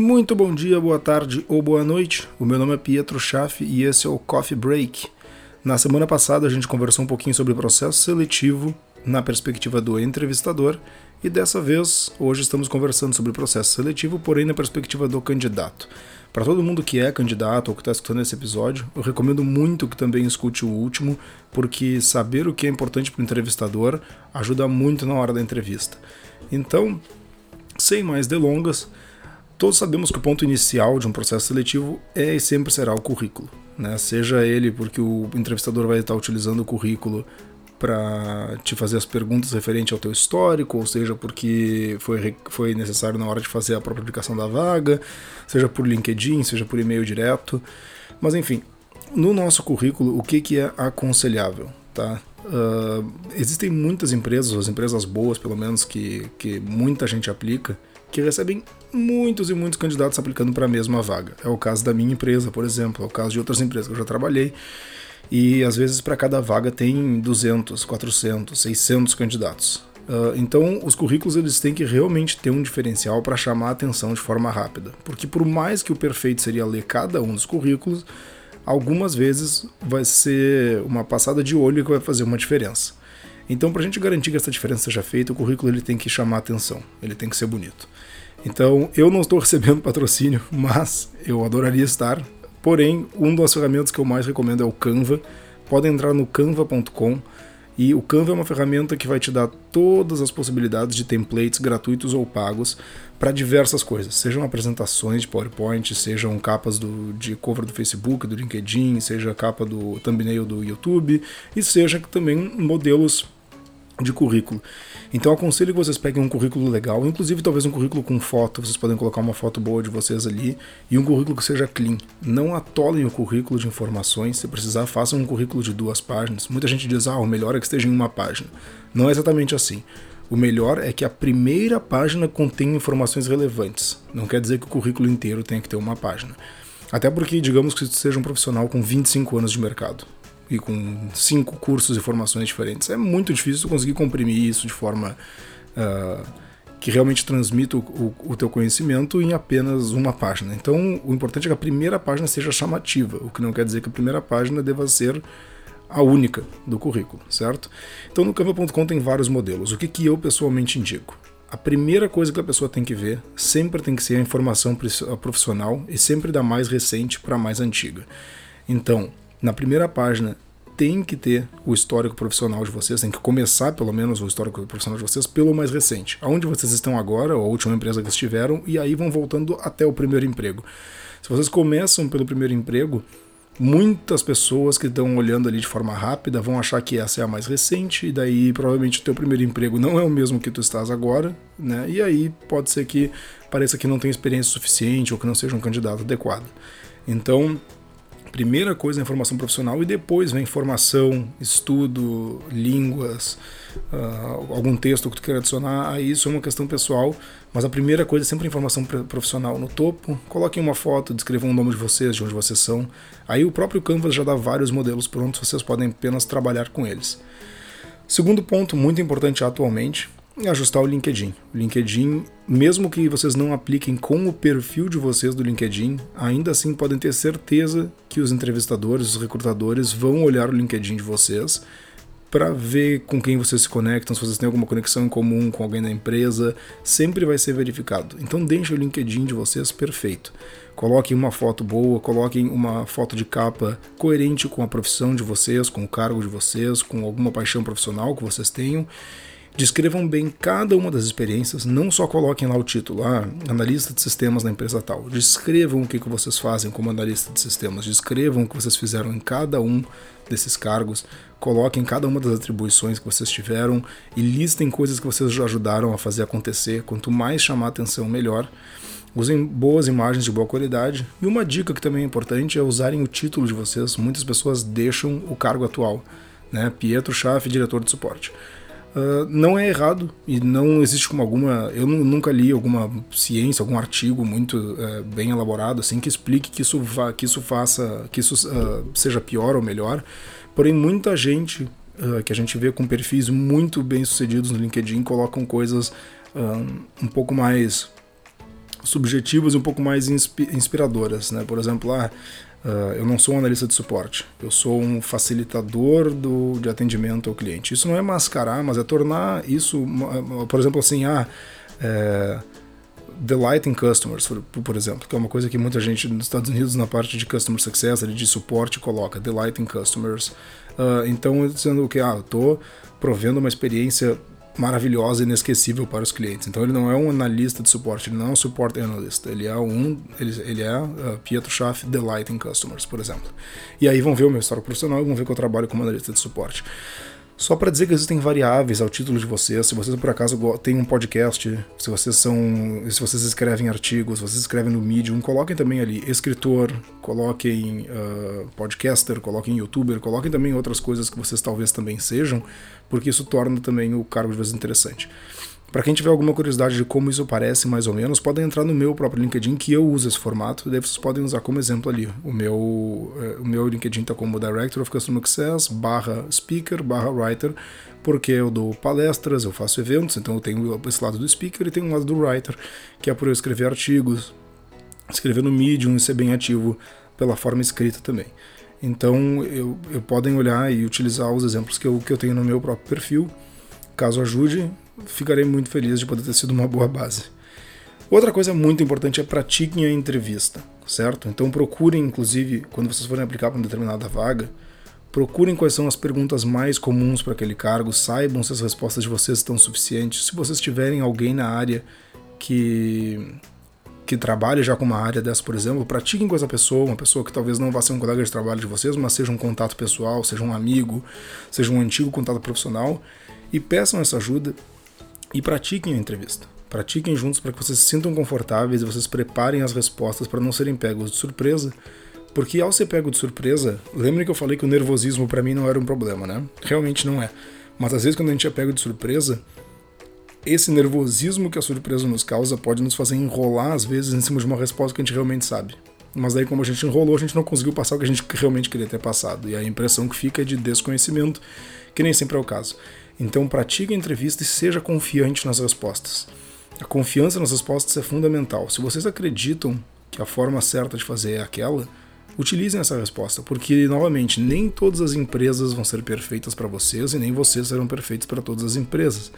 Muito bom dia, boa tarde ou boa noite. O meu nome é Pietro Schaff e esse é o Coffee Break. Na semana passada a gente conversou um pouquinho sobre processo seletivo na perspectiva do entrevistador e dessa vez hoje estamos conversando sobre processo seletivo, porém na perspectiva do candidato. Para todo mundo que é candidato ou que está escutando esse episódio, eu recomendo muito que também escute o último, porque saber o que é importante para o entrevistador ajuda muito na hora da entrevista. Então, sem mais delongas, todos sabemos que o ponto inicial de um processo seletivo é e sempre será o currículo. Né? Seja ele porque o entrevistador vai estar utilizando o currículo para te fazer as perguntas referente ao teu histórico, ou seja, porque foi, foi necessário na hora de fazer a própria aplicação da vaga, seja por LinkedIn, seja por e-mail direto. Mas enfim, no nosso currículo, o que, que é aconselhável? Tá? Uh, existem muitas empresas, as empresas boas pelo menos, que, que muita gente aplica, que recebem muitos e muitos candidatos aplicando para a mesma vaga. É o caso da minha empresa, por exemplo, é o caso de outras empresas que eu já trabalhei. E às vezes para cada vaga tem 200, 400, 600 candidatos. Uh, então, os currículos eles têm que realmente ter um diferencial para chamar a atenção de forma rápida, porque por mais que o perfeito seria ler cada um dos currículos, algumas vezes vai ser uma passada de olho que vai fazer uma diferença. Então, para a gente garantir que essa diferença seja feita, o currículo ele tem que chamar atenção, ele tem que ser bonito. Então, eu não estou recebendo patrocínio, mas eu adoraria estar. Porém, uma das ferramentas que eu mais recomendo é o Canva. Podem entrar no canva.com e o Canva é uma ferramenta que vai te dar todas as possibilidades de templates gratuitos ou pagos para diversas coisas, sejam apresentações de PowerPoint, sejam capas do, de cover do Facebook, do LinkedIn, seja capa do thumbnail do YouTube e seja também modelos de currículo. Então aconselho que vocês peguem um currículo legal, inclusive talvez um currículo com foto, vocês podem colocar uma foto boa de vocês ali e um currículo que seja clean. Não atolem o currículo de informações, se precisar façam um currículo de duas páginas. Muita gente diz, ah, o melhor é que esteja em uma página. Não é exatamente assim. O melhor é que a primeira página contenha informações relevantes. Não quer dizer que o currículo inteiro tenha que ter uma página. Até porque, digamos que seja um profissional com 25 anos de mercado e com cinco cursos e formações diferentes. É muito difícil conseguir comprimir isso de forma uh, que realmente transmita o, o, o, teu conhecimento em apenas uma página. Então, o importante é que a primeira página seja chamativa, o que não quer dizer que a primeira página deva ser a única do currículo, certo? Então, no Canva.com tem vários modelos. O que, que eu pessoalmente indico? A primeira coisa que a pessoa tem que ver sempre tem que ser a informação profissional e sempre da mais recente para a mais antiga. Então, na primeira página tem que ter o histórico profissional de vocês, tem que começar pelo menos o histórico profissional de vocês pelo mais recente, aonde vocês estão agora, a última empresa que estiveram, e aí vão voltando até o primeiro emprego. Se vocês começam pelo primeiro emprego, muitas pessoas que estão olhando ali de forma rápida vão achar que essa é a mais recente, e daí provavelmente o teu primeiro emprego não é o mesmo que tu estás agora, né? E aí pode ser que pareça que não tem experiência suficiente ou que não seja um candidato adequado. Então, Primeira coisa é a informação profissional e depois vem formação, estudo, línguas, uh, algum texto que tu queira adicionar. Aí isso é uma questão pessoal, mas a primeira coisa é sempre a informação profissional no topo. Coloquem uma foto, descrevam o nome de vocês, de onde vocês são. Aí o próprio Canvas já dá vários modelos prontos, vocês podem apenas trabalhar com eles. Segundo ponto muito importante atualmente ajustar o LinkedIn. O LinkedIn, mesmo que vocês não apliquem com o perfil de vocês do LinkedIn, ainda assim podem ter certeza que os entrevistadores, os recrutadores vão olhar o LinkedIn de vocês para ver com quem vocês se conectam, se vocês têm alguma conexão em comum com alguém da empresa, sempre vai ser verificado. Então deixem o LinkedIn de vocês perfeito. Coloquem uma foto boa, coloquem uma foto de capa coerente com a profissão de vocês, com o cargo de vocês, com alguma paixão profissional que vocês tenham Descrevam bem cada uma das experiências, não só coloquem lá o título, ah, analista de sistemas na empresa tal. Descrevam o que, que vocês fazem como analista de sistemas, descrevam o que vocês fizeram em cada um desses cargos, coloquem cada uma das atribuições que vocês tiveram e listem coisas que vocês já ajudaram a fazer acontecer. Quanto mais chamar atenção, melhor. Usem boas imagens de boa qualidade. E uma dica que também é importante é usarem o título de vocês. Muitas pessoas deixam o cargo atual, né? Pietro Schaff, diretor de suporte. Uh, não é errado e não existe como alguma. Eu nunca li alguma ciência, algum artigo muito uh, bem elaborado assim que explique que isso, vá, que isso faça, que isso uh, seja pior ou melhor. Porém, muita gente que a gente vê com perfis muito bem sucedidos no LinkedIn colocam coisas um pouco mais subjetivas e um pouco mais inspiradoras, né? Por exemplo, ah, Uh, eu não sou um analista de suporte, eu sou um facilitador do, de atendimento ao cliente. Isso não é mascarar, mas é tornar isso, por exemplo, assim, ah, é, delighting customers, por, por, exemplo, que é uma coisa que muita gente nos Estados Unidos, na parte de customer success, de suporte, coloca, delighting customers. Uh, então, dizendo que, ah, eu estou provendo uma experiência maravilhosa e inesquecível para os clientes. Então ele não é um analista de suporte, ele não é um support analyst, ele é um, ele, ele é uh, Pietro Schaff Delighting Customers, por exemplo. E aí vão ver o meu histórico profissional e vão ver que eu trabalho como analista de suporte. Só para dizer que existem variáveis ao título de vocês. Se vocês por acaso têm um podcast, se vocês são, se vocês escrevem artigos, se vocês escrevem no Medium, coloquem também ali escritor, coloquem uh, podcaster, coloquem youtuber, coloquem também outras coisas que vocês talvez também sejam, porque isso torna também o cargo de vocês interessante. Para quem tiver alguma curiosidade de como isso parece, mais ou menos, podem entrar no meu próprio LinkedIn, que eu uso esse formato, daí vocês podem usar como exemplo ali. O meu, é, o meu LinkedIn está como Director of Customer Success, barra Speaker, barra Writer, porque eu dou palestras, eu faço eventos, então eu tenho esse lado do Speaker e tenho um lado do Writer, que é por eu escrever artigos, escrever no Medium e ser bem ativo pela forma escrita também. Então, eu, eu podem olhar e utilizar os exemplos que eu, que eu tenho no meu próprio perfil, caso ajude, ficarei muito feliz de poder ter sido uma boa base. Outra coisa muito importante é pratiquem a entrevista, certo? Então procurem, inclusive, quando vocês forem aplicar para uma determinada vaga, procurem quais são as perguntas mais comuns para aquele cargo, saibam se as respostas de vocês estão suficientes. Se vocês tiverem alguém na área que que trabalhe já com uma área dessa, por exemplo, pratiquem com essa pessoa, uma pessoa que talvez não vá ser um colega de trabalho de vocês, mas seja um contato pessoal, seja um amigo, seja um antigo contato profissional, e peçam essa ajuda e pratiquem a entrevista. Pratiquem juntos para que vocês se sintam confortáveis e vocês preparem as respostas para não serem pegos de surpresa. Porque ao ser pego de surpresa, lembrem que eu falei que o nervosismo para mim não era um problema, né? Realmente não é. Mas às vezes quando a gente é pego de surpresa, esse nervosismo que a surpresa nos causa pode nos fazer enrolar às vezes em cima de uma resposta que a gente realmente sabe. Mas daí como a gente enrolou, a gente não conseguiu passar o que a gente realmente queria ter passado. E a impressão que fica é de desconhecimento, que nem sempre é o caso. Então pratique a entrevista e seja confiante nas respostas. A confiança nas respostas é fundamental. Se vocês acreditam que a forma certa de fazer é aquela, utilizem essa resposta, porque novamente nem todas as empresas vão ser perfeitas para vocês e nem vocês serão perfeitos para todas as empresas.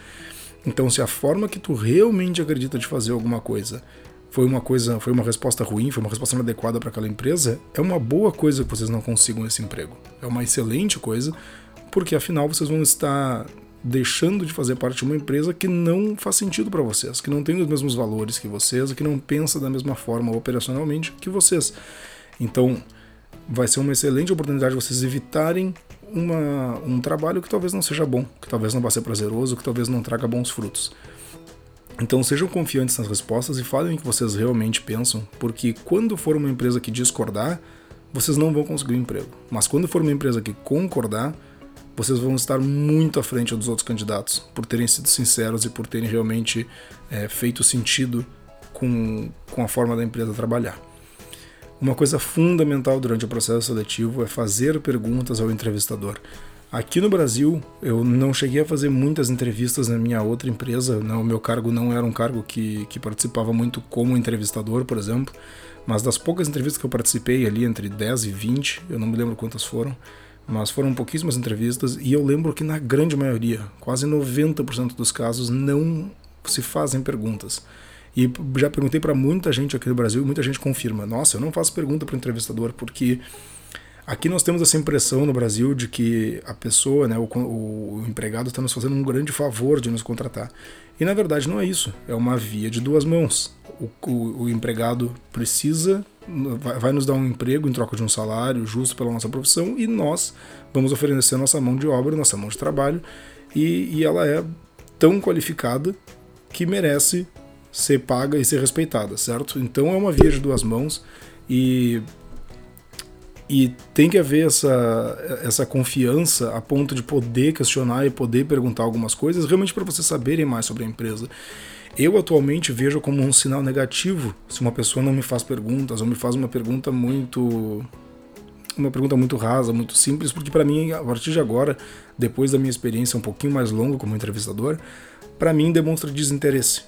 Então, se a forma que tu realmente acredita de fazer alguma coisa foi uma coisa, foi uma resposta ruim, foi uma resposta inadequada para aquela empresa, é uma boa coisa que vocês não consigam esse emprego. É uma excelente coisa, porque afinal vocês vão estar deixando de fazer parte de uma empresa que não faz sentido para vocês, que não tem os mesmos valores que vocês, que não pensa da mesma forma operacionalmente que vocês. Então, vai ser uma excelente oportunidade de vocês evitarem uma, um trabalho que talvez não seja bom, que talvez não vá ser prazeroso, que talvez não traga bons frutos. Então sejam confiantes nas respostas e falem o que vocês realmente pensam, porque quando for uma empresa que discordar, vocês não vão conseguir um emprego. Mas quando for uma empresa que concordar, vocês vão estar muito à frente dos outros candidatos, por terem sido sinceros e por terem realmente é, feito sentido com, com a forma da empresa trabalhar. Uma coisa fundamental durante o processo seletivo é fazer perguntas ao entrevistador. Aqui no Brasil, eu não cheguei a fazer muitas entrevistas na minha outra empresa, não, o meu cargo não era um cargo que, que participava muito como entrevistador, por exemplo, mas das poucas entrevistas que eu participei ali, entre 10 e 20, eu não me lembro quantas foram, mas foram pouquíssimas entrevistas e eu lembro que na grande maioria, quase 90% dos casos, não se fazem perguntas. E já perguntei para muita gente aqui no Brasil muita gente confirma: nossa, eu não faço pergunta para o entrevistador porque aqui nós temos essa impressão no Brasil de que a pessoa, né, o, o, empregado está nos fazendo um grande favor de nos contratar. E na verdade não é isso, é uma via de duas mãos. O, o, o empregado precisa vai nos dar um emprego em troca de um salário justo pela nossa profissão e nós vamos oferecer nossa mão de obra, nossa mão de trabalho e, e ela é tão qualificada que merece ser paga e ser respeitada, certo? Então é uma via de duas mãos e e tem que haver essa, essa confiança a ponto de poder questionar e poder perguntar algumas coisas, realmente para vocês saberem mais sobre a empresa. Eu atualmente vejo como um sinal negativo se uma pessoa não me faz perguntas ou me faz uma pergunta muito uma pergunta muito rasa, muito simples, porque para mim, a partir de agora, depois da minha experiência um pouquinho mais longa como entrevistador, para mim demonstra desinteresse.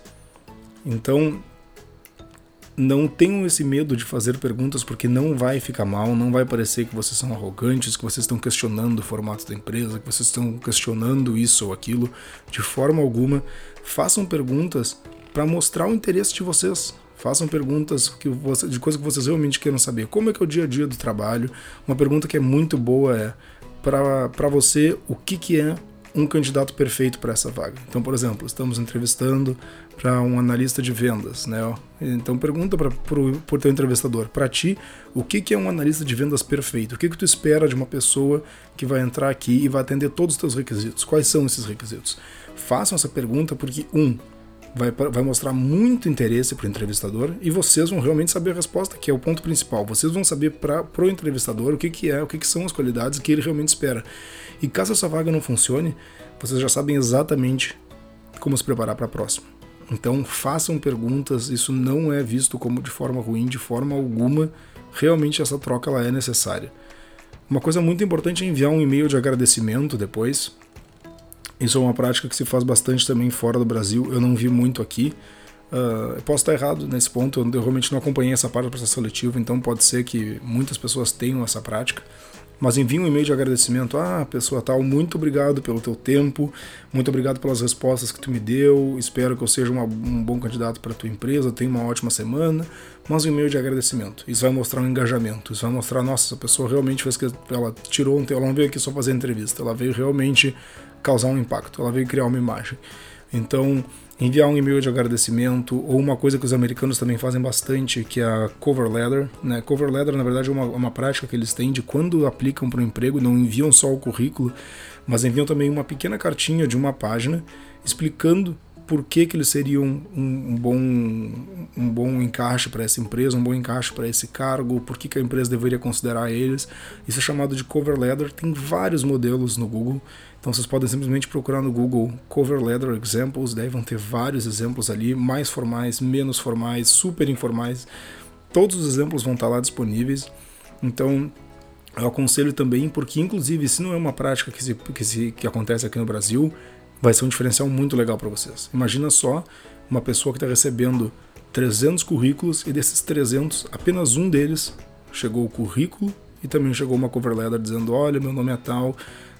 Então, não tenham esse medo de fazer perguntas porque não vai ficar mal, não vai parecer que vocês são arrogantes, que vocês estão questionando o formato da empresa, que vocês estão questionando isso ou aquilo. De forma alguma, façam perguntas para mostrar o interesse de vocês. Façam perguntas que você, de coisas que vocês realmente queiram saber. Como é que é o dia a dia do trabalho? Uma pergunta que é muito boa é para você o que, que é um candidato perfeito para essa vaga. Então, por exemplo, estamos entrevistando para um analista de vendas, né? Então pergunta para o teu entrevistador, para ti, o que, que é um analista de vendas perfeito? O que, que tu espera de uma pessoa que vai entrar aqui e vai atender todos os teus requisitos? Quais são esses requisitos? Façam essa pergunta porque, um, vai, vai mostrar muito interesse para o entrevistador e vocês vão realmente saber a resposta, que é o ponto principal. Vocês vão saber para o entrevistador o que, que é, o que, que são as qualidades que ele realmente espera. E caso essa vaga não funcione, vocês já sabem exatamente como se preparar para a próxima. Então façam perguntas, isso não é visto como de forma ruim, de forma alguma. Realmente essa troca ela é necessária. Uma coisa muito importante é enviar um e-mail de agradecimento depois. Isso é uma prática que se faz bastante também fora do Brasil. Eu não vi muito aqui. Uh, posso estar errado nesse ponto, eu realmente não acompanhei essa parte do processo seletivo, então pode ser que muitas pessoas tenham essa prática mas envie um e-mail de agradecimento. Ah, pessoa tal, muito obrigado pelo teu tempo, muito obrigado pelas respostas que tu me deu, espero que eu seja uma, um bom candidato para tua empresa, tenha uma ótima semana. Mas um e-mail de agradecimento. Isso vai mostrar um engajamento, isso vai mostrar, nossa, essa pessoa realmente fez que ela tirou um ela não veio aqui só fazer entrevista, ela veio realmente causar um impacto, ela veio criar uma imagem. Então, enviar um e-mail de agradecimento ou uma coisa que os americanos também fazem bastante, que é a cover letter. Né? Cover letter, na verdade, é uma, uma prática que eles têm de quando aplicam para um emprego, não enviam só o currículo, mas enviam também uma pequena cartinha de uma página explicando por que, que eles seriam um, um bom, um bom encaixe para essa empresa, um bom encaixe para esse cargo, por que, que a empresa deveria considerar eles. Isso é chamado de cover letter, tem vários modelos no Google. Então vocês podem simplesmente procurar no Google Cover Letter Examples, daí vão ter vários exemplos ali, mais formais, menos formais, super informais. Todos os exemplos vão estar lá disponíveis. Então eu aconselho também, porque inclusive se não é uma prática que, se, que, se, que acontece aqui no Brasil, vai ser um diferencial muito legal para vocês. Imagina só uma pessoa que está recebendo 300 currículos e desses 300, apenas um deles chegou o currículo e também chegou uma cover letter dizendo: Olha, meu nome é tal,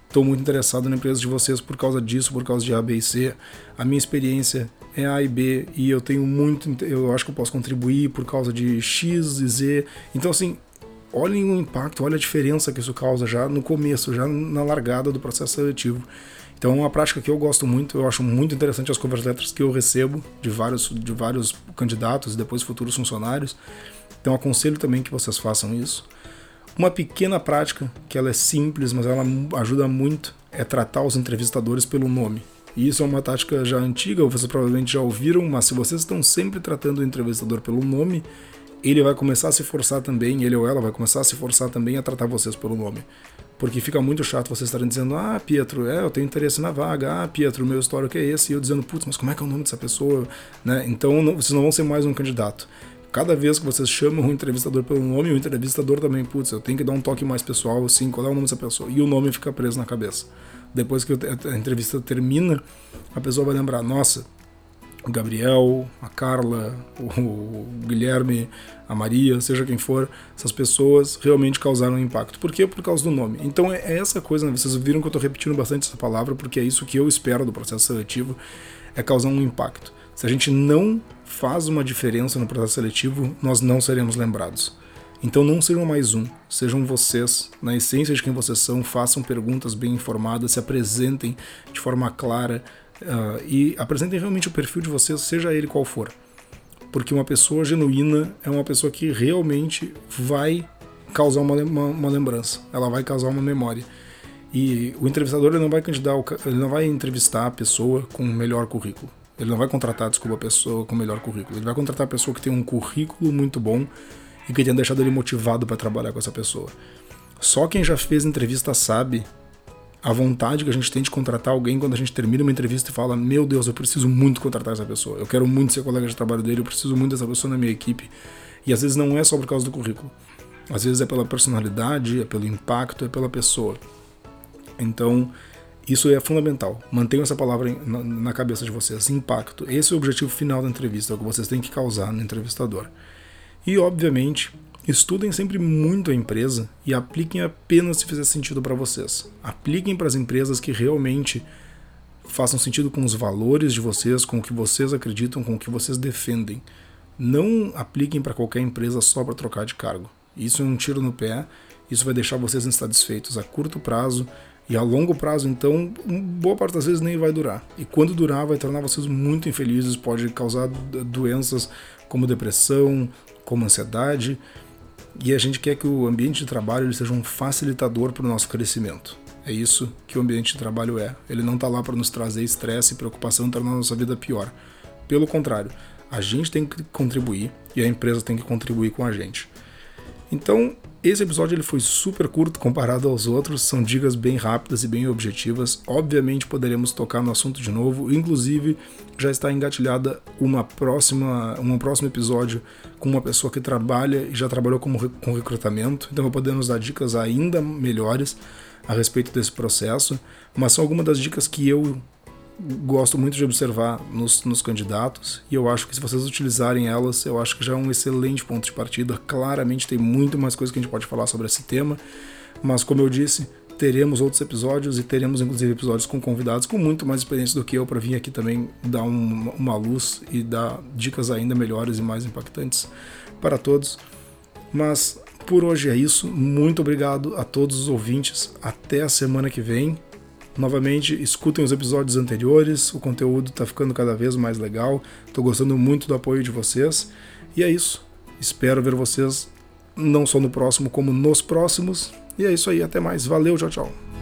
estou muito interessado na empresa de vocês por causa disso, por causa de A, B e C. A minha experiência é A e B e eu tenho muito, eu acho que eu posso contribuir por causa de X e Z. Então, assim, olhem o impacto, olha a diferença que isso causa já no começo, já na largada do processo seletivo. Então é uma prática que eu gosto muito, eu acho muito interessante as cover letters que eu recebo de vários, de vários candidatos e depois futuros funcionários. Então aconselho também que vocês façam isso. Uma pequena prática, que ela é simples, mas ela ajuda muito, é tratar os entrevistadores pelo nome. E isso é uma tática já antiga, vocês provavelmente já ouviram, mas se vocês estão sempre tratando o entrevistador pelo nome, ele vai começar a se forçar também, ele ou ela vai começar a se forçar também a tratar vocês pelo nome. Porque fica muito chato vocês estarem dizendo, ah, Pietro, é, eu tenho interesse na vaga, ah, Pietro, meu histórico é esse, e eu dizendo, putz, mas como é que é o nome dessa pessoa? Né? Então não, vocês não vão ser mais um candidato. Cada vez que vocês chamam o entrevistador pelo nome, o entrevistador também, putz, eu tenho que dar um toque mais pessoal, assim, qual é o nome dessa pessoa? E o nome fica preso na cabeça. Depois que a entrevista termina, a pessoa vai lembrar, nossa, o Gabriel, a Carla, o Guilherme, a Maria, seja quem for, essas pessoas realmente causaram impacto. Por quê? Por causa do nome. Então é, é essa coisa, né? vocês viram que eu estou repetindo bastante essa palavra, porque é isso que eu espero do processo seletivo, é causar um impacto. Se a gente não faz uma diferença no processo seletivo, nós não seremos lembrados. Então não sejam mais um, sejam vocês, na essência de quem vocês são, façam perguntas bem informadas, se apresentem de forma clara uh, e apresentem realmente o perfil de vocês, seja ele qual for. Porque uma pessoa genuína é uma pessoa que realmente vai causar uma, uma, uma lembrança, ela vai causar uma memória. E o entrevistador ele não vai candidatar, ele não vai entrevistar a pessoa com o melhor currículo. Ele não vai contratar, desculpa, a pessoa com o melhor currículo. Ele vai contratar a pessoa que tem um currículo muito bom e que tenha deixado ele motivado para trabalhar com essa pessoa. Só quem já fez entrevista sabe a vontade que a gente tem de contratar alguém quando a gente termina uma entrevista e fala: Meu Deus, eu preciso muito contratar essa pessoa. Eu quero muito ser colega de trabalho dele, eu preciso muito dessa pessoa na minha equipe. E às vezes não é só por causa do currículo. Às vezes é pela personalidade, é pelo impacto, é pela pessoa. Então, isso é fundamental. Mantenham essa palavra na, cabeça de vocês. Impacto. Esse é o objetivo final da entrevista, é o que vocês têm que causar no entrevistador. E, obviamente, estudem sempre muito a empresa e apliquem apenas se fizer sentido para vocês. Apliquem para as empresas que realmente façam sentido com os valores de vocês, com o que vocês acreditam, com o que vocês defendem. Não apliquem para qualquer empresa só para trocar de cargo. Isso é um tiro no pé, isso vai deixar vocês insatisfeitos a curto prazo e a longo prazo, então, boa parte das vezes nem vai durar. E quando durar, vai tornar vocês muito infelizes, pode causar doenças como depressão, como ansiedade. E a gente quer que o ambiente de trabalho seja um facilitador para o nosso crescimento. É isso que o ambiente de trabalho é. Ele não está lá para nos trazer estresse e preocupação, tornar a nossa vida pior. Pelo contrário, a gente tem que contribuir e a empresa tem que contribuir com a gente. Então, esse episódio ele foi super curto comparado aos outros, são dicas bem rápidas e bem objetivas. Obviamente poderemos tocar no assunto de novo, inclusive já está engatilhada uma próxima, um próximo episódio com uma pessoa que trabalha e já trabalhou como, com recrutamento, então vai poder nos dar dicas ainda melhores a respeito desse processo, mas são algumas das dicas que eu gosto muito de observar nos, nos, candidatos e eu acho que se vocês utilizarem elas, eu acho que já é um excelente ponto de partida. Claramente tem muito mais coisa que a gente pode falar sobre esse tema, mas como eu disse, teremos outros episódios e teremos inclusive episódios com convidados com muito mais experiência do que eu para vir aqui também dar um, uma luz e dar dicas ainda melhores e mais impactantes para todos. Mas por hoje é isso. Muito obrigado a todos os ouvintes. Até a semana que vem. Novamente, escutem os episódios anteriores, o conteúdo está ficando cada vez mais legal. Estou gostando muito do apoio de vocês. E é isso. Espero ver vocês não só no próximo, como nos próximos. E é isso aí, até mais. Valeu, tchau, tchau.